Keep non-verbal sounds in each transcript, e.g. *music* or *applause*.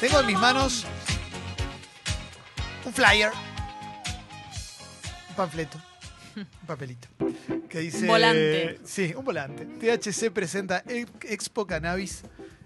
Tengo en mis manos un flyer, un panfleto, un papelito. Que dice. Un volante. Sí, un volante. THC presenta Expo Cannabis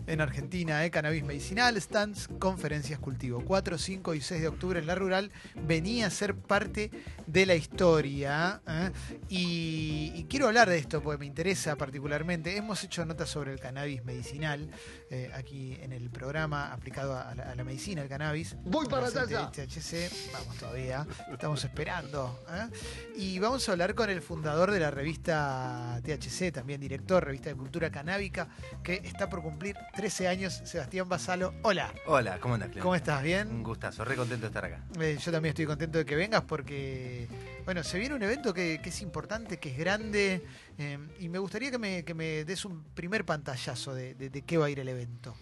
en Argentina, ¿eh? cannabis medicinal, stands, conferencias, cultivo. 4, 5 y 6 de octubre en la rural venía a ser parte de la historia. ¿eh? Y, y quiero hablar de esto porque me interesa particularmente. Hemos hecho notas sobre el cannabis medicinal eh, aquí en el programa aplicado a la, a la medicina, el cannabis. Voy para allá. THC, vamos todavía, estamos esperando. ¿eh? Y vamos a hablar con el fundador de la revista THC, también director, revista de cultura canábica, que está por cumplir 13 años, Sebastián Basalo. Hola, Hola, ¿cómo andas, Clemente? ¿cómo estás? Un ¿Bien? gustazo, re contento de estar acá. Eh, yo también estoy contento de que vengas porque, bueno, se viene un evento que, que es importante, que es grande, eh, y me gustaría que me, que me des un primer pantallazo de, de- de qué va a ir el evento.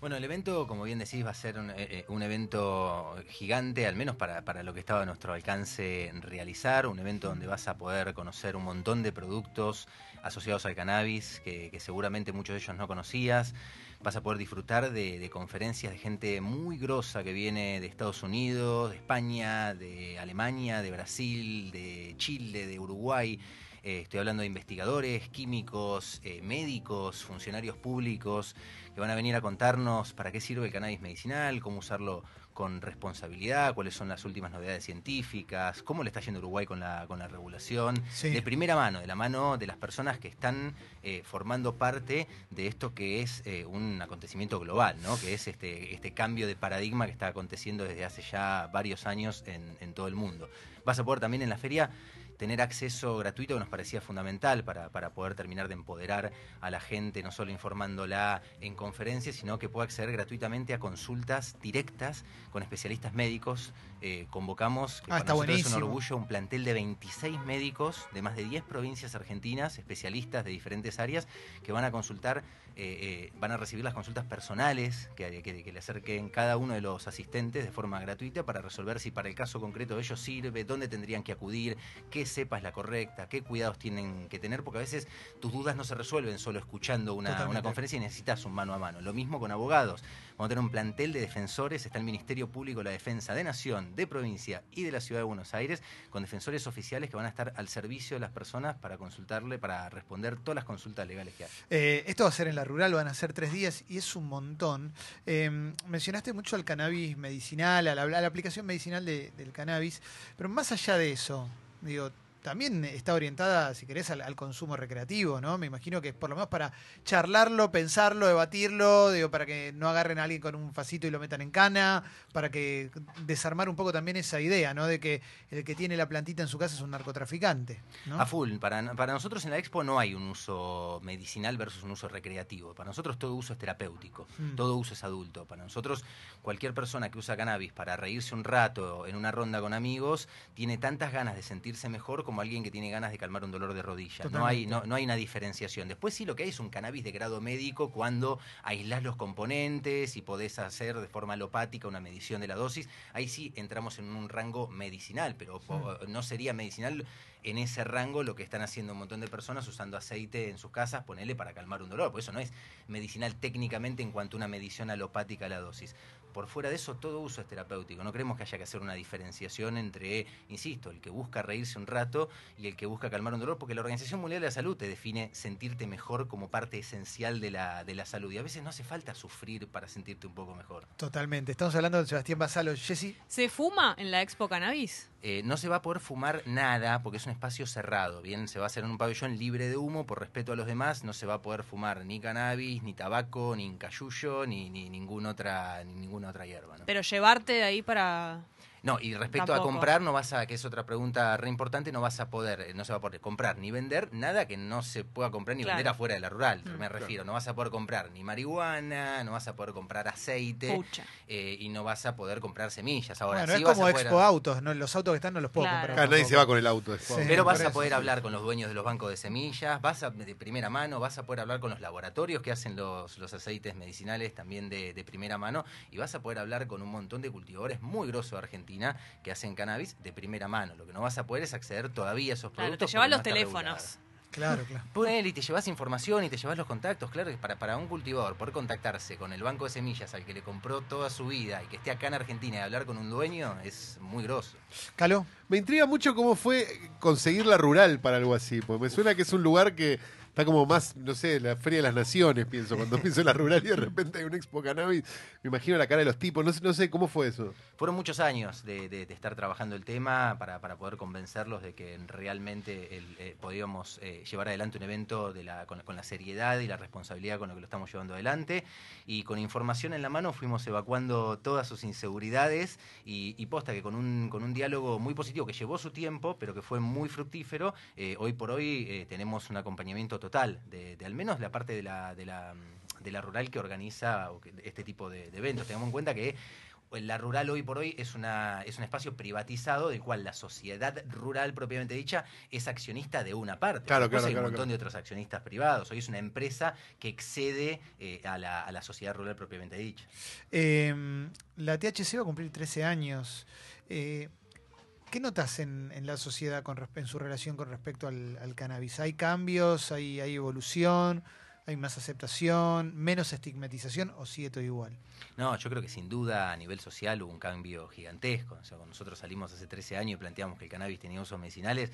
Bueno, el evento, como bien decís, va a ser un, eh, un evento gigante, al menos para, para lo que estaba a nuestro alcance realizar, un evento donde vas a poder conocer un montón de productos asociados al cannabis, que, que seguramente muchos de ellos no conocías. Vas a poder disfrutar de, conferencias de gente muy grosa que viene de Estados Unidos, de España, de Alemania, de Brasil, de Chile, de Uruguay. Eh, estoy hablando de investigadores, químicos, eh, médicos, funcionarios públicos que van a venir a contarnos para qué sirve el cannabis medicinal, cómo usarlo con responsabilidad, cuáles son las últimas novedades científicas, cómo le está yendo Uruguay con la, con la regulación. Sí. De primera mano, de la mano de las personas que están eh, formando parte de esto que es eh, un acontecimiento global, ¿no? que es este, este cambio de paradigma que está aconteciendo desde hace ya varios años en, en todo el mundo. Vas a poder también en la feria tener acceso gratuito que nos parecía fundamental para, para poder terminar de empoderar a la gente, no solo informándola en conferencias, sino que pueda acceder gratuitamente a consultas directas con especialistas médicos. Eh, convocamos, que Ah, para está nosotros es un buenísimo. orgullo, un plantel de 26 médicos de más de 10 provincias argentinas, especialistas de diferentes áreas, que van a consultar, eh, eh, van a recibir las consultas personales que, que- que le acerquen cada uno de los asistentes de forma gratuita para resolver si para el caso concreto de ellos sirve, dónde tendrían que acudir, qué cepa es la correcta, qué cuidados tienen que tener, porque a veces tus dudas no se resuelven solo escuchando una conferencia y necesitas un mano a mano. Lo mismo con abogados. Vamos a tener un plantel de defensores, está el Ministerio Público de la Defensa de Nación, de provincia y de la Ciudad de Buenos Aires, con defensores oficiales que van a estar al servicio de las personas para consultarle, para responder todas las consultas legales que hay. Eh, esto va a ser en la rural, van a ser tres días y es un montón. Eh, mencionaste mucho al cannabis medicinal, a la, aplicación medicinal de- del cannabis, pero más allá de eso, digo, también está orientada, si querés, al, al consumo recreativo, ¿no? Me imagino que es por lo menos para charlarlo, pensarlo, debatirlo, digo, para que no agarren a alguien con un facito y lo metan en cana, para que desarmar un poco también esa idea, ¿no? De que el que tiene la plantita en su casa es un narcotraficante, ¿no? A full. Para, para nosotros en la expo no hay un uso medicinal versus un uso recreativo. Para nosotros todo uso es terapéutico, Mm. todo uso es adulto. Para nosotros cualquier persona que usa cannabis para reírse un rato en una ronda con amigos tiene tantas ganas de sentirse mejor como alguien que tiene ganas de calmar un dolor de rodilla. No hay, no, no hay una diferenciación. Después sí lo que hay es un cannabis de grado médico cuando aislás los componentes y podés hacer de forma alopática una medición de la dosis. Ahí sí entramos en un rango medicinal, pero no sería medicinal en ese rango lo que están haciendo un montón de personas usando aceite en sus casas, ponele para calmar un dolor. Por eso no es medicinal técnicamente en cuanto a una medición alopática a la dosis. Por fuera de eso, todo uso es terapéutico. No creemos que haya que hacer una diferenciación entre, insisto, el que busca reírse un rato y el que busca calmar un dolor, porque la Organización Mundial de la Salud te define sentirte mejor como parte esencial de la, de la salud. Y a veces no hace falta sufrir para sentirte un poco mejor. Totalmente. Estamos hablando de Sebastián Basalo. Jessy, ¿Se fuma en la Expo Cannabis? Eh, no se va a poder fumar nada porque es un espacio cerrado. Bien, se va a hacer en un pabellón libre de humo por respeto a los demás. No se va a poder fumar ni cannabis, ni tabaco, ni cayuyo, ni, ni ninguna otra, ni ninguna otra hierba. ¿no? Pero llevarte de ahí para... No, y respecto Tampoco. a comprar, no vas a, que es otra pregunta re importante, no vas a poder, eh, no se va a poder comprar ni vender nada que no se pueda comprar ni Claro. vender afuera de la rural, Mm. me refiero. No vas a poder comprar ni marihuana, no vas a poder comprar aceite eh, y no vas a poder comprar semillas. Ahora, bueno, sí es vas como a poder- Expo Autos, ¿no? Los autos que están no los puedo Claro. comprar. Acá nadie se va con el auto. Sí. Pero vas a eso. poder hablar con los dueños de los bancos de semillas, vas a, de primera mano, vas a poder hablar con los laboratorios que hacen los, los aceites medicinales también de, de primera mano y vas a poder hablar con un montón de cultivadores muy grosos de Argentina que hacen cannabis de primera mano. Lo que no vas a poder es acceder todavía a esos Claro, productos. te porque los teléfonos. regulado. Claro, *laughs* claro. Ponele y te llevas información y te llevas los contactos. Claro que para, para un cultivador poder contactarse con el banco de semillas al que le compró toda su vida y que esté acá en Argentina y hablar con un dueño es muy grosso. Caló. Me intriga mucho cómo fue conseguir la rural para algo así, porque me suena que es un lugar que está como más, no sé, la Feria de las Naciones, pienso, cuando pienso en la rural y de repente hay un expo cannabis, me imagino la cara de los tipos, no sé, no sé cómo fue eso. Fueron muchos años de, estar trabajando el tema para, poder convencerlos de que realmente eh, podíamos eh, llevar adelante un evento con, la seriedad y la responsabilidad con lo que lo estamos llevando adelante. Y con información en la mano fuimos evacuando todas sus inseguridades y, posta que con un, con un diálogo muy positivo que llevó su tiempo, pero que fue muy fructífero, eh, hoy por hoy tenemos un acompañamiento total de, de al menos la parte de la, de la, de la rural que organiza este tipo de, de eventos. Tengamos en cuenta que la rural hoy por hoy es, una, es un espacio privatizado del cual la sociedad rural propiamente dicha es accionista de una parte. Claro, Después claro, hay un montón claro. de otros accionistas privados. Hoy es una empresa que excede eh, a, la, a la sociedad rural propiamente dicha. Eh, la THC va a cumplir 13 años. Eh, ¿Qué notas en, en la sociedad con, en su relación con respecto al, al cannabis? ¿Hay cambios? ¿Hay, ¿Hay evolución? ¿Hay más aceptación? ¿Menos estigmatización? ¿O sigue todo igual? No, yo creo que sin duda a nivel social hubo un cambio gigantesco. O sea, cuando nosotros salimos hace 13 años y planteamos que el cannabis tenía usos medicinales,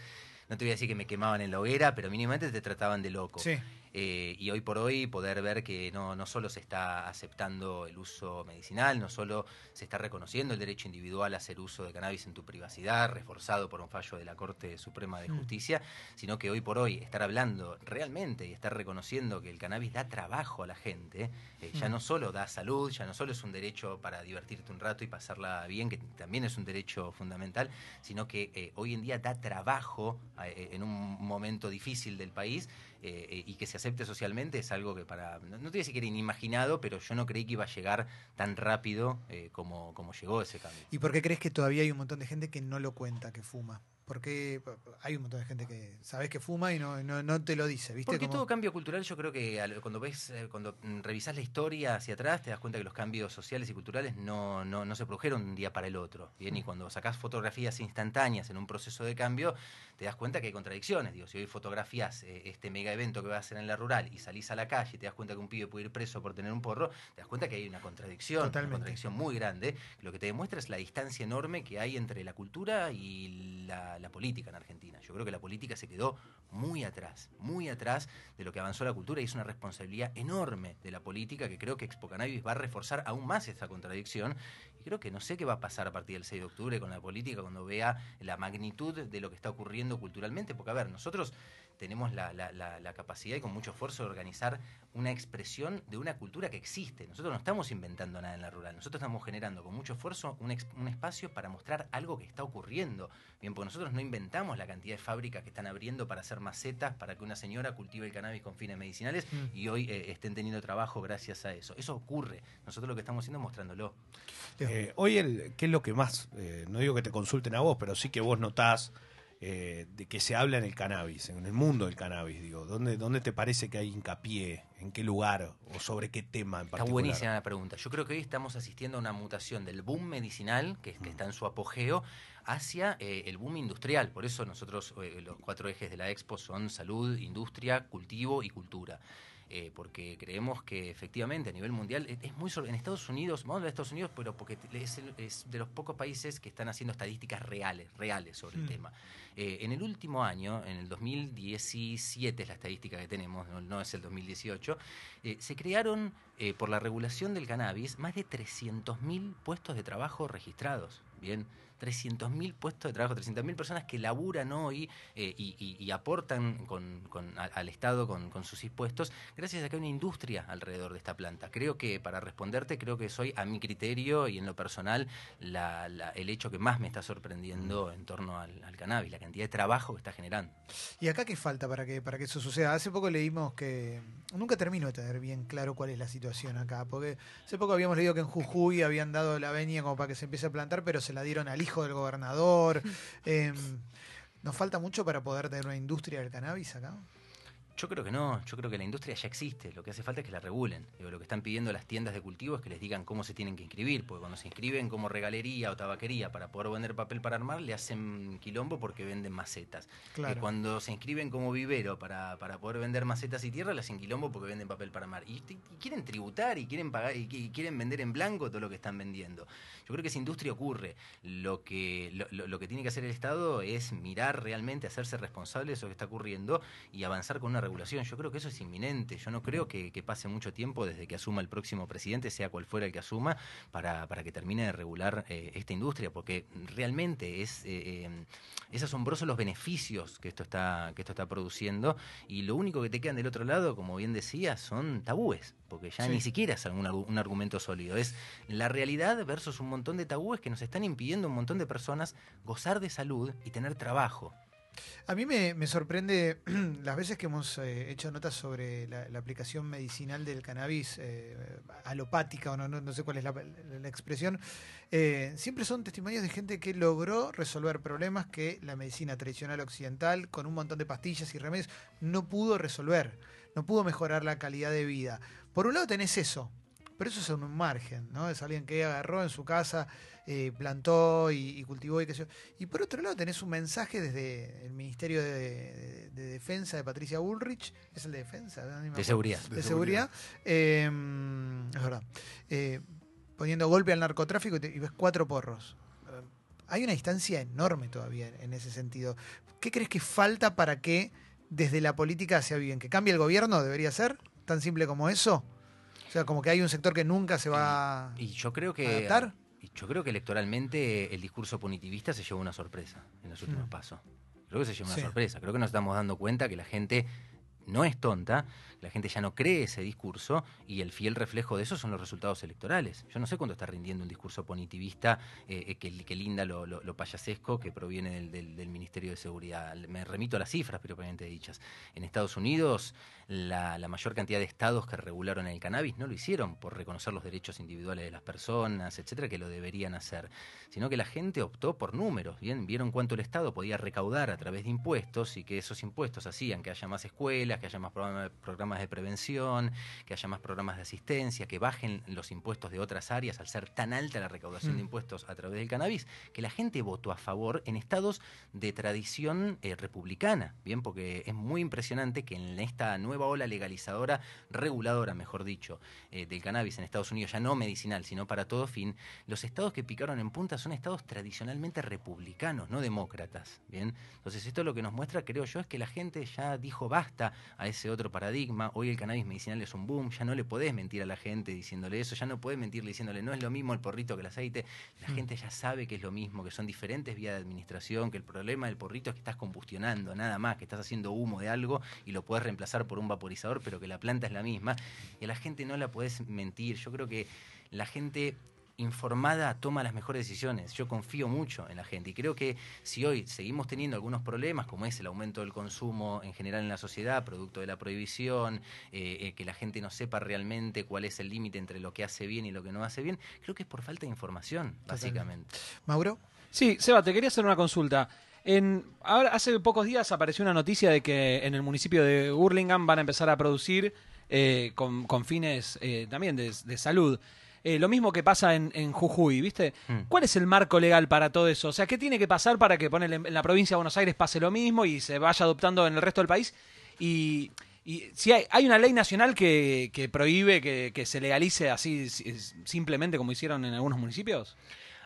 no te voy a decir que me quemaban en la hoguera, pero mínimamente te trataban de loco. Sí. Eh, y hoy por hoy poder ver que no, no solo se está aceptando el uso medicinal, no solo se está reconociendo el derecho individual a hacer uso de cannabis en tu privacidad, reforzado por un fallo de la Corte Suprema de Mm. Justicia, sino que hoy por hoy estar hablando realmente y estar reconociendo que el cannabis da trabajo a la gente, eh, ya Mm. no solo da salud, ya no solo es un derecho para divertirte un rato y pasarla bien, que también es un derecho fundamental, sino que eh, hoy en día da trabajo en un momento difícil del país eh, y que se acepte socialmente es algo que para, no, no te decir que era inimaginado, pero yo no creí que iba a llegar tan rápido eh, como, como llegó ese cambio. ¿Y por qué crees que todavía hay un montón de gente que no lo cuenta, que fuma? Porque hay un montón de gente que sabes que fuma y no, no, no te lo dice, ¿viste? Porque Como- todo cambio cultural, yo creo que cuando ves, eh, cuando mm, revisás la historia hacia atrás, te das cuenta que los cambios sociales y culturales no, no, no se produjeron de un día para el otro. Bien, y cuando sacás fotografías instantáneas en un proceso de cambio, te das cuenta que hay contradicciones. Digo, si hoy fotografías eh, este mega evento que va a hacer en la rural y salís a la calle y te das cuenta que un pibe puede ir preso por tener un porro, te das cuenta que hay una contradicción, Totalmente. una contradicción muy grande. Lo que te demuestra es la distancia enorme que hay entre la cultura y la, la política en Argentina. Yo creo que la política se quedó muy atrás, muy atrás de lo que avanzó la cultura y es una responsabilidad enorme de la política que creo que Expo Cannabis va a reforzar aún más esta contradicción. Y creo que no sé qué va a pasar a partir del 6 de octubre con la política cuando vea la magnitud de lo que está ocurriendo culturalmente. Porque, a ver, nosotros tenemos la, la- la- la capacidad y con mucho esfuerzo de organizar una expresión de una cultura que existe. Nosotros no estamos inventando nada en la rural, nosotros estamos generando con mucho esfuerzo un, ex- un espacio para mostrar algo que está ocurriendo. Bien, porque nosotros no inventamos la cantidad de fábricas que están abriendo para hacer macetas, para que una señora cultive el cannabis con fines medicinales Mm. y hoy eh, estén teniendo trabajo gracias a eso. Eso ocurre. Nosotros lo que estamos haciendo es mostrándolo. Eh, hoy, el, ¿qué es lo que más, eh, no digo que te consulten a vos, pero sí que vos notás eh, de que se habla en el cannabis, en el mundo del cannabis? Digo, ¿dónde, ¿dónde te parece que hay hincapié? ¿En qué lugar? ¿O sobre qué tema en Está particular? buenísima la pregunta. Yo creo que hoy estamos asistiendo a una mutación del boom medicinal, que, que está en su apogeo, hacia eh, el boom industrial. Por eso nosotros, eh, los cuatro ejes de la Expo son salud, industria, cultivo y cultura. Eh, porque creemos que efectivamente a nivel mundial es, es muy en Estados Unidos, vamos a hablar de Estados Unidos, pero porque es, el- es de los pocos países que están haciendo estadísticas reales, reales sobre el Mm. tema. Eh, en el último año, en el 2017 es la estadística que tenemos, no, no es el 2018, eh, se crearon eh, por la regulación del cannabis más de 300.000 puestos de trabajo registrados. Bien, 300.000 puestos de trabajo, 300.000 personas que laburan hoy eh, y, y- y aportan con- con- a- al Estado con, con sus impuestos, gracias a que hay una industria alrededor de esta planta. Creo que, para responderte, creo que soy, a mi criterio y en lo personal, la- la- el hecho que más me está sorprendiendo en torno al, al cannabis, la cantidad de trabajo que está generando. ¿Y acá qué falta para que, para que eso suceda? Hace poco leímos que. Nunca termino de tener bien claro cuál es la situación acá. Porque hace poco habíamos leído que en Jujuy habían dado la venia como para que se empiece a plantar, pero se la dieron al hijo del gobernador. *laughs* Em, ¿Nos falta mucho para poder tener una industria del cannabis acá? Yo creo que no, yo creo que la industria ya existe, lo que hace falta es que la regulen. Digo, lo que están pidiendo las tiendas de cultivo es que les digan cómo se tienen que inscribir, porque cuando se inscriben como regalería o tabaquería para poder vender papel para armar, le hacen quilombo porque venden macetas. Claro. Eh, cuando se inscriben como vivero para, para poder vender macetas y tierra, le hacen quilombo porque venden papel para armar. Y, y quieren tributar y quieren pagar y, y quieren vender en blanco todo lo que están vendiendo. Yo creo que esa industria ocurre. Lo que, lo, lo- lo que tiene que hacer el Estado es mirar realmente, hacerse responsable de eso que está ocurriendo y avanzar con una regulación. Yo creo que eso es inminente. Yo no creo que, que pase mucho tiempo desde que asuma el próximo presidente, sea cual fuera el que asuma, para, para que termine de regular eh, esta industria, porque realmente es, eh, eh, es asombroso los beneficios que esto, está, que esto está produciendo y lo único que te quedan del otro lado, como bien decía, son tabúes, porque ya Sí. ni siquiera es algún un argumento sólido, es la realidad versus un montón de tabúes que nos están impidiendo a un montón de personas gozar de salud y tener trabajo. A mí me, sorprende *clears throat* las veces que hemos eh, hecho notas sobre la, aplicación medicinal del cannabis, eh, alopática o no, no, sé cuál es la, expresión, eh, siempre son testimonios de gente que logró resolver problemas que la medicina tradicional occidental, con un montón de pastillas y remedios, no pudo resolver, no pudo mejorar la calidad de vida. Por un lado tenés eso, pero eso es un margen, ¿no? Es alguien que agarró en su casa, eh, plantó y, y cultivó y qué sé yo. Y por otro lado tenés un mensaje desde el Ministerio de, de- de Defensa de Patricia Bullrich, ¿es el de Defensa? No, De seguridad. De, De seguridad. eh, es verdad. Eh, poniendo golpe al narcotráfico y, te- y ves cuatro porros. Hay una distancia enorme todavía en, ese sentido. ¿Qué crees que falta para que desde la política sea bien? ¿Que cambie el gobierno? ¿Debería ser? ¿Tan simple como eso? O sea, como que hay un sector que nunca se va Y yo creo que adaptar. Yo creo que electoralmente el discurso punitivista se llevó una sorpresa en los últimos Mm. pasos. Creo que se llevó una Sí. sorpresa. Creo que nos estamos dando cuenta que la gente no es tonta, la gente ya no cree ese discurso y el fiel reflejo de eso son los resultados electorales. Yo no sé cuánto está rindiendo un discurso punitivista eh, eh, que, que linda lo, lo- lo payasesco que proviene del, del- del Ministerio de Seguridad. Me remito a las cifras propiamente dichas. En Estados Unidos, la, la mayor cantidad de estados que regularon el cannabis no lo hicieron por reconocer los derechos individuales de las personas, etcétera, que lo deberían hacer, sino que la gente optó por números. Bien, vieron cuánto el Estado podía recaudar a través de impuestos y que esos impuestos hacían que haya más escuelas, que haya más programa- programas de prevención, que haya más programas de asistencia, que bajen los impuestos de otras áreas al ser tan alta la recaudación Mm. de impuestos a través del cannabis, que la gente votó a favor en estados de tradición eh, republicana, bien, porque es muy impresionante que en esta nueva ola legalizadora, reguladora, mejor dicho, eh, del cannabis en Estados Unidos, ya no medicinal, sino para todo fin, los estados que picaron en punta son estados tradicionalmente republicanos, no demócratas, bien. Entonces esto lo que nos muestra, creo yo, es que la gente ya dijo basta a ese otro paradigma. Hoy el cannabis medicinal es un boom, ya no le podés mentir a la gente diciéndole eso, ya no podés mentirle diciéndole no es lo mismo el porrito que el aceite. La Mm. gente ya sabe que es lo mismo, que son diferentes vías de administración, que el problema del porrito es que estás combustionando, nada más, que estás haciendo humo de algo y lo puedes reemplazar por un vaporizador, pero que la planta es la misma. Y a la gente no la podés mentir. Yo creo que la gente informada toma las mejores decisiones. Yo confío mucho en la gente y creo que si hoy seguimos teniendo algunos problemas, como es el aumento del consumo en general en la sociedad, producto de la prohibición, eh, eh, que la gente no sepa realmente cuál es el límite entre lo que hace bien y lo que no hace bien, creo que es por falta de información, básicamente. Mauro. Sí, Seba, te quería hacer una consulta. En, ahora, hace pocos días apareció una noticia de que en el municipio de Hurlingham van a empezar a producir eh, con, con fines eh, también de, de salud. Eh, lo mismo que pasa en, en Jujuy, ¿viste? Mm. ¿Cuál es el marco legal para todo eso? O sea, ¿qué tiene que pasar para que ponele, en la provincia de Buenos Aires pase lo mismo y se vaya adoptando en el resto del país? Y, y si hay, hay una ley nacional que, que prohíbe que, que se legalice así si- simplemente como hicieron en algunos municipios.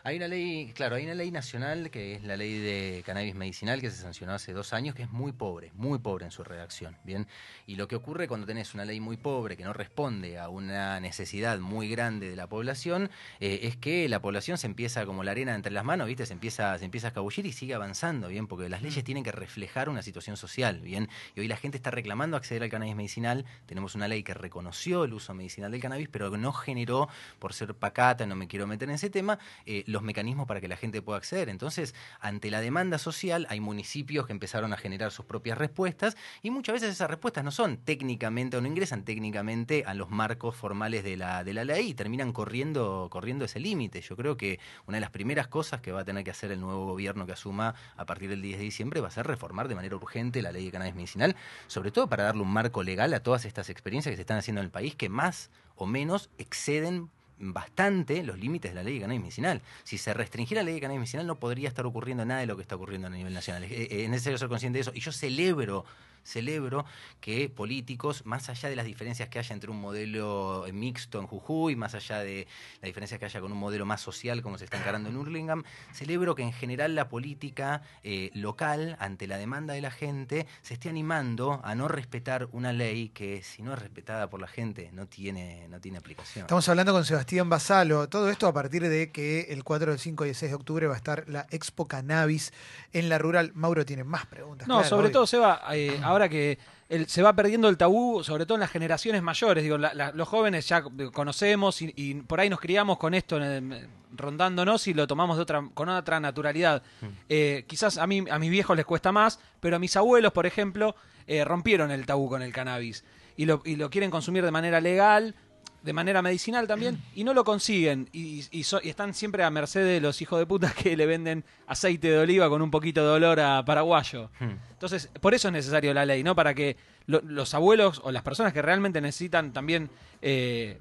Hay una ley, claro, hay una ley nacional que es la ley de cannabis medicinal que se sancionó hace dos años, que es muy pobre, muy pobre en su redacción, ¿bien? Y lo que ocurre cuando tenés una ley muy pobre que no responde a una necesidad muy grande de la población, eh, es que la población se empieza como la arena entre las manos, ¿viste? Se empieza, se empieza a escabullir y sigue avanzando, ¿bien? Porque las leyes tienen que reflejar una situación social, ¿bien? Y hoy la gente está reclamando acceder al cannabis medicinal, tenemos una ley que reconoció el uso medicinal del cannabis, pero no generó, por ser pacata, no me quiero meter en ese tema, eh, los mecanismos para que la gente pueda acceder. Entonces, ante la demanda social, hay municipios que empezaron a generar sus propias respuestas y muchas veces esas respuestas no son técnicamente o no ingresan técnicamente a los marcos formales de la, de la ley y terminan corriendo, corriendo ese límite. Yo creo que una de las primeras cosas que va a tener que hacer el nuevo gobierno que asuma a partir del 10 de diciembre va a ser reformar de manera urgente la ley de cannabis medicinal, sobre todo para darle un marco legal a todas estas experiencias que se están haciendo en el país que más o menos exceden bastante los límites de la ley de cannabis medicinal. Si se restringiera la ley de cannabis medicinal no podría estar ocurriendo nada de lo que está ocurriendo a nivel nacional. Es, es necesario ser consciente de eso. Y yo celebro celebro que políticos, más allá de las diferencias que haya entre un modelo mixto en Jujuy, más allá de la diferencia que haya con un modelo más social como se está encarando en Hurlingham, celebro que en general la política eh, local, ante la demanda de la gente, se esté animando a no respetar una ley que, si no es respetada por la gente, no tiene, no tiene aplicación. Estamos hablando con Sebastián Basalo. Todo esto a partir de que el 4, el 5 y el 6 de octubre va a estar la Expo Cannabis en la rural. Mauro tiene más preguntas. No, claro, sobre obvio. todo, Seba, eh, ahora que el- se va perdiendo el tabú, sobre todo en las generaciones mayores. Digo, la- la- los jóvenes ya conocemos y, y por ahí nos criamos con esto eh, rondándonos y lo tomamos de otra, con otra naturalidad. Eh, quizás a mí, a mis viejos les cuesta más, pero a mis abuelos, por ejemplo, eh, rompieron el tabú con el cannabis y lo, y lo quieren consumir de manera legal. De manera medicinal también, y no lo consiguen, y, y so- y están siempre a merced de los hijos de puta que le venden aceite de oliva con un poquito de olor a paraguayo. Hmm. Entonces, por eso es necesario la ley, ¿no? Para que lo- los abuelos o las personas que realmente necesitan también eh,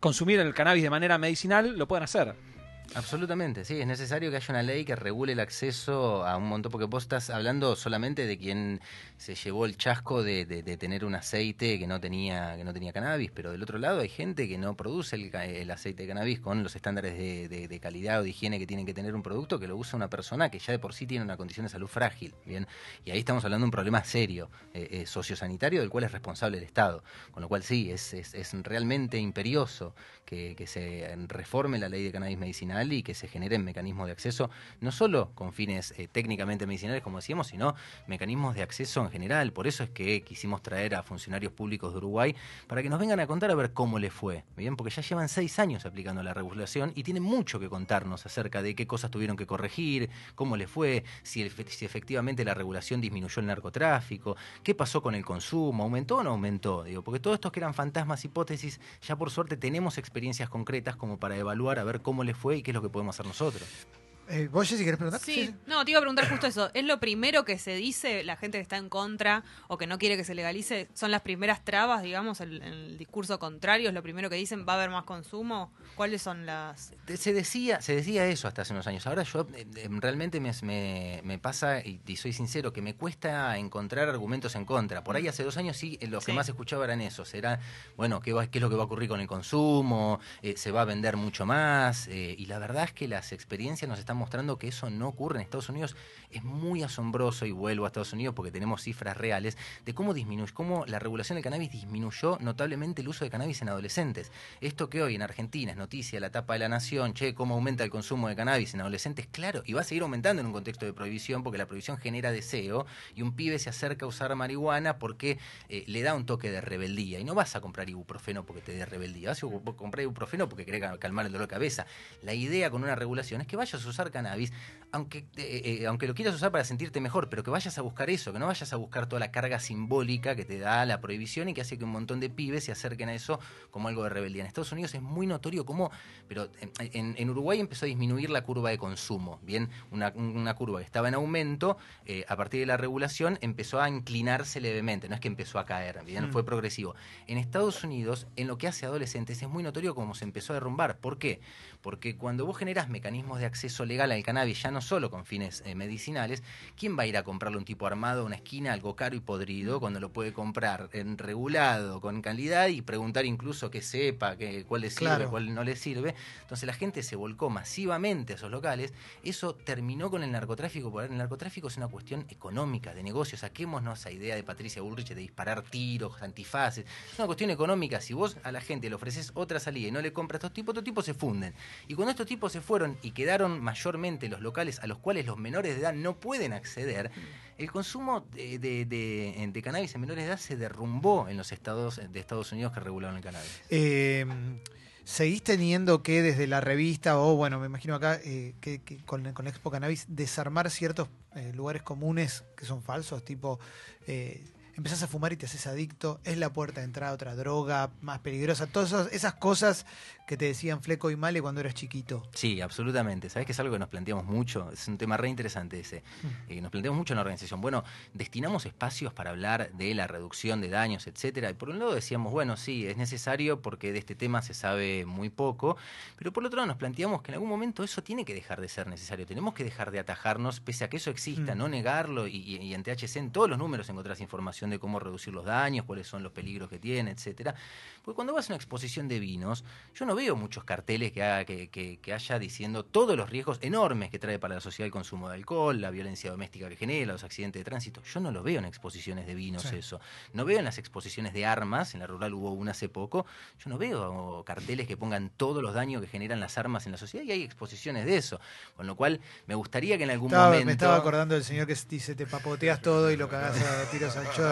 consumir el cannabis de manera medicinal lo puedan hacer. Absolutamente, sí, es necesario que haya una ley que regule el acceso a un montón, porque vos estás hablando solamente de quien se llevó el chasco de, tener un aceite que no tenía que no tenía cannabis, pero del otro lado hay gente que no produce el, el aceite de cannabis con los estándares de, calidad o de higiene que tienen que tener un producto que lo usa una persona que ya de por sí tiene una condición de salud frágil, bien, y ahí estamos hablando de un problema serio, eh, eh, sociosanitario del cual es responsable el Estado, con lo cual sí, es, es, es realmente imperioso que, que se reforme la ley de cannabis medicinal y que se generen mecanismos de acceso, no solo con fines eh, técnicamente medicinales, como decíamos, sino mecanismos de acceso en general. Por eso es que quisimos traer a funcionarios públicos de Uruguay para que nos vengan a contar a ver cómo les fue. Bien, porque ya llevan seis años aplicando la regulación y tienen mucho que contarnos acerca de qué cosas tuvieron que corregir, cómo les fue, si, efectivamente la regulación disminuyó el narcotráfico, qué pasó con el consumo, aumentó o no aumentó. Digo, porque todos estos que eran fantasmas, hipótesis, ya por suerte tenemos experiencias concretas como para evaluar a ver cómo les fue qué es lo que podemos hacer nosotros. Eh, ¿Vos, Jessy, querés preguntar? Sí, no, te iba a preguntar justo eso. ¿Es lo primero que se dice la gente que está en contra o que no quiere que se legalice? ¿Son las primeras trabas, digamos, el, el discurso contrario? ¿Es lo primero que dicen? ¿Va a haber más consumo? ¿Cuáles son las...? Se decía, se decía eso hasta hace unos años. Ahora yo eh, eh, realmente me, me- me pasa, y, y soy sincero, que me cuesta encontrar argumentos en contra. Por ahí hace dos años sí, eh, lo que más escuchaba eran esos. Era, bueno, ¿qué, va- qué es lo que va a ocurrir con el consumo? Eh, ¿Se va a vender mucho más? Eh, y la verdad es que las experiencias nos están mostrando que eso no ocurre en Estados Unidos. Es muy asombroso, y vuelvo a Estados Unidos porque tenemos cifras reales, de cómo disminuyó, cómo la regulación del cannabis disminuyó notablemente el uso de cannabis en adolescentes. Esto que hoy en Argentina es noticia, la tapa de la nación, che, cómo aumenta el consumo de cannabis en adolescentes, claro, y va a seguir aumentando en un contexto de prohibición porque la prohibición genera deseo y un pibe se acerca a usar marihuana porque eh, le da un toque de rebeldía. Y no vas a comprar ibuprofeno porque te dé rebeldía, vas a comprar ibuprofeno porque querés cal- calmar el dolor de cabeza. La idea con una regulación es que vayas a usar cannabis, aunque, eh, eh, aunque lo quieras usar para sentirte mejor, pero que vayas a buscar eso, que no vayas a buscar toda la carga simbólica que te da la prohibición y que hace que un montón de pibes se acerquen a eso como algo de rebeldía. En Estados Unidos es muy notorio cómo, pero en, Uruguay empezó a disminuir la curva de consumo, bien, una, una curva que estaba en aumento, eh, a partir de la regulación empezó a inclinarse levemente, no es que empezó a caer, bien, Mm. fue progresivo. En Estados Unidos, en lo que hace a adolescentes, es muy notorio cómo se empezó a derrumbar. ¿Por qué? Porque cuando vos generás mecanismos de acceso legal al cannabis, ya no solo con fines eh, medicinales, ¿quién va a ir a comprarle un tipo armado a una esquina, algo caro y podrido, cuando lo puede comprar en regulado, con calidad y preguntar incluso que sepa, que, cuál le sirve, Claro. cuál no le sirve? Entonces la gente se volcó masivamente a esos locales. Eso terminó con el narcotráfico, porque el narcotráfico es una cuestión económica, de negocios. Saquémonos esa idea de Patricia Bullrich de disparar tiros, antifaces. Es una cuestión económica. Si vos a la gente le ofreces otra salida y no le compras a estos tipos, estos tipos se funden. Y cuando estos tipos se fueron y quedaron mayormente los locales a los cuales los menores de edad no pueden acceder, el consumo de, cannabis en menores de edad se derrumbó en los estados de Estados Unidos que regularon el cannabis. Eh, ¿Seguís teniendo que desde la revista o, bueno, me imagino acá, eh, que, con Expo Cannabis, desarmar ciertos eh, lugares comunes que son falsos? Tipo, eh, empezás a fumar y te haces adicto, es la puerta de entrada a otra droga más peligrosa, todas esas, cosas que te decían Fleco y Male cuando eras chiquito. Sí, absolutamente. Sabes que es algo que nos planteamos mucho, es un tema re interesante ese. Eh, nos planteamos mucho en la organización. Bueno, destinamos espacios para hablar de la reducción de daños, etcétera. Y por un lado decíamos, bueno, sí, es necesario porque de este tema se sabe muy poco, pero por otro lado nos planteamos que en algún momento eso tiene que dejar de ser necesario. Tenemos que dejar de atajarnos, pese a que eso exista, Mm. no negarlo. Y, y- y en THC, en todos los números encontrás información de cómo reducir los daños, cuáles son los peligros que tiene, etcétera. Porque cuando vas a una exposición de vinos, yo no veo muchos carteles que, haga- que, que- que haya diciendo todos los riesgos enormes que trae para la sociedad el consumo de alcohol, la violencia doméstica que genera, los accidentes de tránsito. Yo no lo veo en exposiciones de vinos Sí. eso. No veo en las exposiciones de armas, en la rural hubo una hace poco, yo no veo carteles que pongan todos los daños que generan las armas en la sociedad y hay exposiciones de eso. Con lo cual, me gustaría que en algún Estaba- momento... Me estaba acordando del señor que dice te papoteas todo y lo cagás a tiros al chorro. *laughs*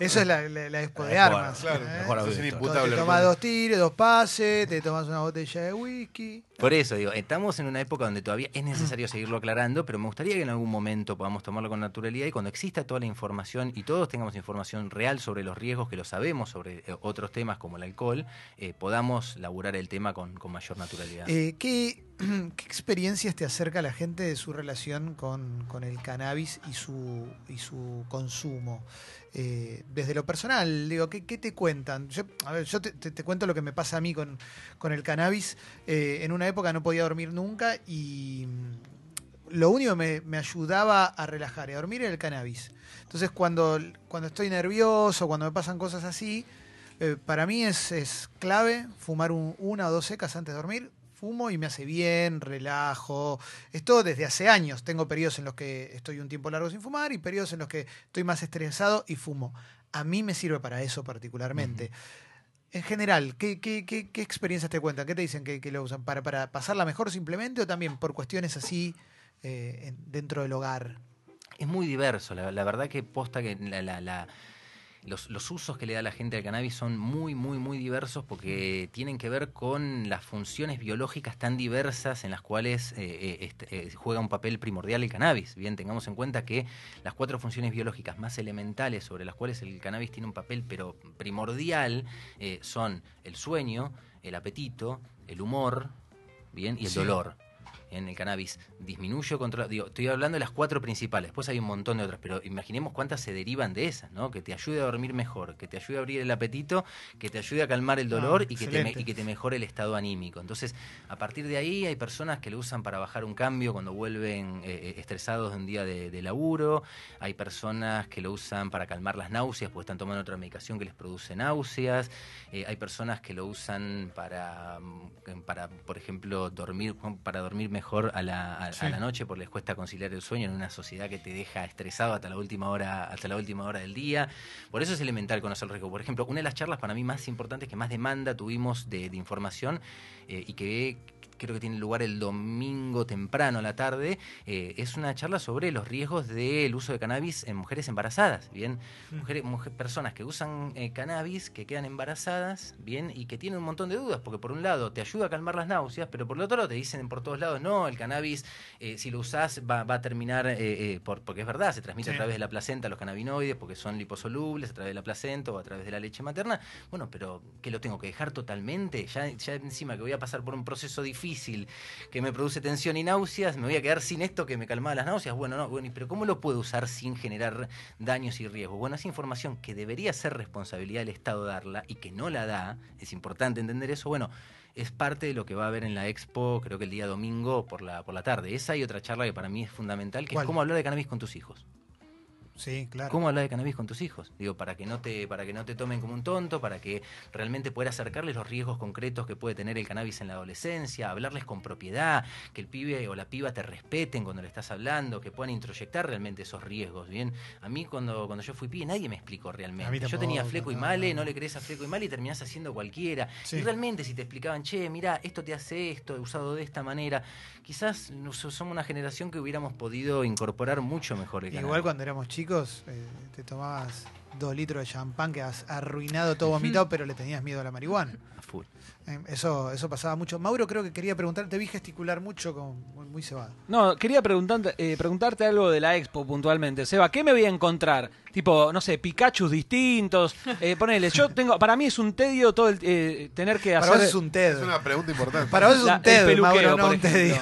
Eso es la, la, la expo de armas. claro, ¿eh? mejor Eso es auditor. inimputable. Te tomas dos tiros, dos pases, te tomas una botella de whisky. Por eso digo, estamos en una época donde todavía es necesario seguirlo aclarando, pero me gustaría que en algún momento podamos tomarlo con naturalidad y cuando exista toda la información y todos tengamos información real sobre los riesgos, que lo sabemos sobre eh, otros temas como el alcohol, eh, podamos laburar el tema con, con mayor naturalidad. Eh, ¿qué, *clears throat* ¿Qué experiencias te acerca la gente de su relación con, con el cannabis y su, y su consumo? Eh, desde lo personal, digo, ¿qué, qué te cuentan? Yo, a ver, yo te, te- te cuento lo que me pasa a mí con, con el cannabis. En una época no podía dormir nunca y mm, lo único que me, ayudaba a relajar y a dormir era el cannabis. Entonces cuando, cuando estoy nervioso, cuando me pasan cosas así, eh, para mí es, es clave fumar un- una o dos secas antes de dormir. Fumo y me hace bien, relajo. Esto desde hace años. Tengo periodos en los que estoy un tiempo largo sin fumar y periodos en los que estoy más estresado y fumo. A mí me sirve para eso particularmente. En general, ¿qué, qué, qué, experiencias te cuentan? ¿Qué te dicen que, lo usan? ¿Para, ¿Para pasarla mejor simplemente o también por cuestiones así eh, en- dentro del hogar? Es muy diverso, la, verdad que posta que la- la- los, los usos que le da la gente al cannabis son muy, muy, muy diversos porque tienen que ver con las funciones biológicas tan diversas en las cuales eh, eh, este, eh, juega un papel primordial el cannabis. Bien, tengamos en cuenta que las cuatro funciones biológicas más elementales sobre las cuales el cannabis tiene un papel pero primordial eh, son el sueño, el apetito, el humor, bien, y el Sí. dolor en el cannabis disminuye o controla. Digo, estoy hablando de las cuatro principales, después hay un montón de otras, pero imaginemos cuántas se derivan de esas, ¿no? Que te ayude a dormir mejor, que te ayude a abrir el apetito, que te ayude a calmar el dolor Ah, y, que te, y que te mejore el estado anímico. Entonces, a partir de ahí hay personas que lo usan para bajar un cambio cuando vuelven eh, eh, estresados de un día de, de laburo, hay personas que lo usan para calmar las náuseas, porque están tomando otra medicación que les produce náuseas, eh, hay personas que lo usan para, mm, para por ejemplo, dormir, para dormir mejor a la, a, la noche, porque les cuesta conciliar el sueño en una sociedad que te deja estresado hasta la última hora, hasta la última hora del día. Por eso es elemental conocer el riesgo. Por ejemplo, una de las charlas para mí más importantes, que más demanda tuvimos de, de información eh, y que creo que tiene lugar el domingo temprano a la tarde, eh, es una charla sobre los riesgos del uso de cannabis en mujeres embarazadas, ¿bien? Mujeres, mujer- personas que usan eh, cannabis, que quedan embarazadas, ¿bien? Y que tienen un montón de dudas, porque por un lado te ayuda a calmar las náuseas, pero por el otro lado te dicen por todos lados, no, el cannabis, eh, si lo usás, va, va a terminar, por- porque es verdad, se transmite Sí. a través de la placenta los cannabinoides, porque son liposolubles, a través de la placenta o a través de la leche materna. Bueno, pero ¿qué lo tengo que dejar totalmente? Ya, ya encima que voy a pasar por un proceso difícil que me produce tensión y náuseas, me voy a quedar sin esto que me calmaba las náuseas. Bueno, no, bueno, ¿y pero ¿cómo lo puedo usar sin generar daños y riesgos? Bueno, esa información que debería ser responsabilidad del Estado darla y que no la da, es importante entender eso, bueno, es parte de lo que va a haber en la expo, creo que el día domingo por la, por la tarde. Esa y otra charla que para mí es fundamental, que ¿Cuál? es cómo hablar de cannabis con tus hijos. Sí, claro. ¿Cómo hablar de cannabis con tus hijos? Digo, para que no te, para que no te tomen como un tonto, para que realmente puedas acercarles los riesgos concretos que puede tener el cannabis en la adolescencia, hablarles con propiedad, que el pibe o la piba te respeten cuando le estás hablando, que puedan introyectar realmente esos riesgos. Bien, a mí cuando, cuando yo fui pibe nadie me explicó realmente. Yo tenía fleco y male, no. le crees a fleco y male y terminás haciendo cualquiera. Sí. Y realmente si te explicaban, che, mira, esto te hace esto, he usado de esta manera, quizás somos una generación que hubiéramos podido incorporar mucho mejor el Igual cannabis. cuando éramos chicos, eh, te tomabas dos litros de champán que has arruinado todo vomitado, pero le tenías miedo a la marihuana. Full. Eh, Eso, eso pasaba mucho. Mauro, creo que quería preguntar, te vi gesticular mucho, como muy, muy cebado. No, quería preguntarte, eh, preguntarte algo de la expo puntualmente. Seba, ¿qué me voy a encontrar? Tipo, no sé, Pikachu distintos. *laughs* Eh, ponele, yo tengo, para mí es un tedio todo el, eh, tener que Para hacer vos es un TED. Es una pregunta importante. Para vos es un el TED, peluqueo, Mauro, no un tedio.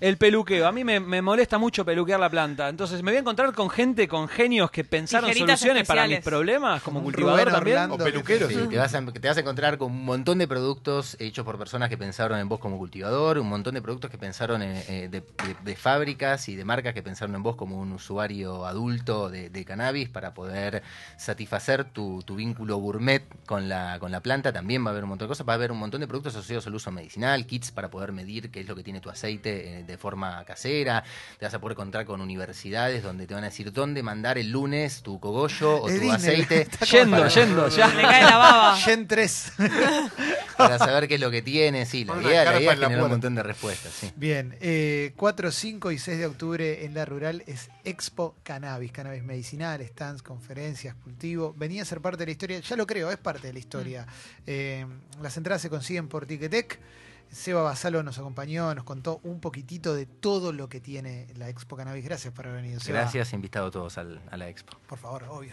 el peluqueo. A mí me, me molesta mucho peluquear la planta. Entonces, me voy a encontrar con gente, con genios que pensaron Tijeritas soluciones para mis especiales. problemas, como cultivador Rubén también. Orlando. O peluquero, Sí, sí. te, vas a, te vas a encontrar con un montón de productos hechos por personas que pensaron en vos como cultivador, un montón de productos que pensaron en, eh, de, de- de fábricas y de marcas que pensaron en vos como un usuario adulto de, de cannabis para poder satisfacer tu, tu vínculo gourmet con la, con la planta. También va a haber un montón de cosas, va a haber un montón de productos asociados al uso medicinal, kits para poder medir qué es lo que tiene tu aceite eh, de forma casera. Te vas a poder encontrar con universidades donde te van a decir dónde mandar el lunes tu cogollo o tu Disney, aceite. *laughs* Yendo, para- yendo, *laughs* Le ya. cae la baba. Gen 3. *laughs* para saber qué es lo que tiene. Sí, la una idea, la idea es generar un montón de respuestas. Sí. Bien, eh, 4, 5 y 6 de octubre en la rural es Expo Cannabis, cannabis medicinal, stands, conferencias, cultivo. Venía a ser parte de la historia, ya lo creo, es parte de la historia. Eh, las entradas se consiguen por Ticketek. Seba Basalo nos acompañó, nos contó un poquitito de todo lo que tiene la Expo Cannabis. Gracias por haber venido. Seba. Gracias, invitado a todos al- a la expo. Por favor, obvio.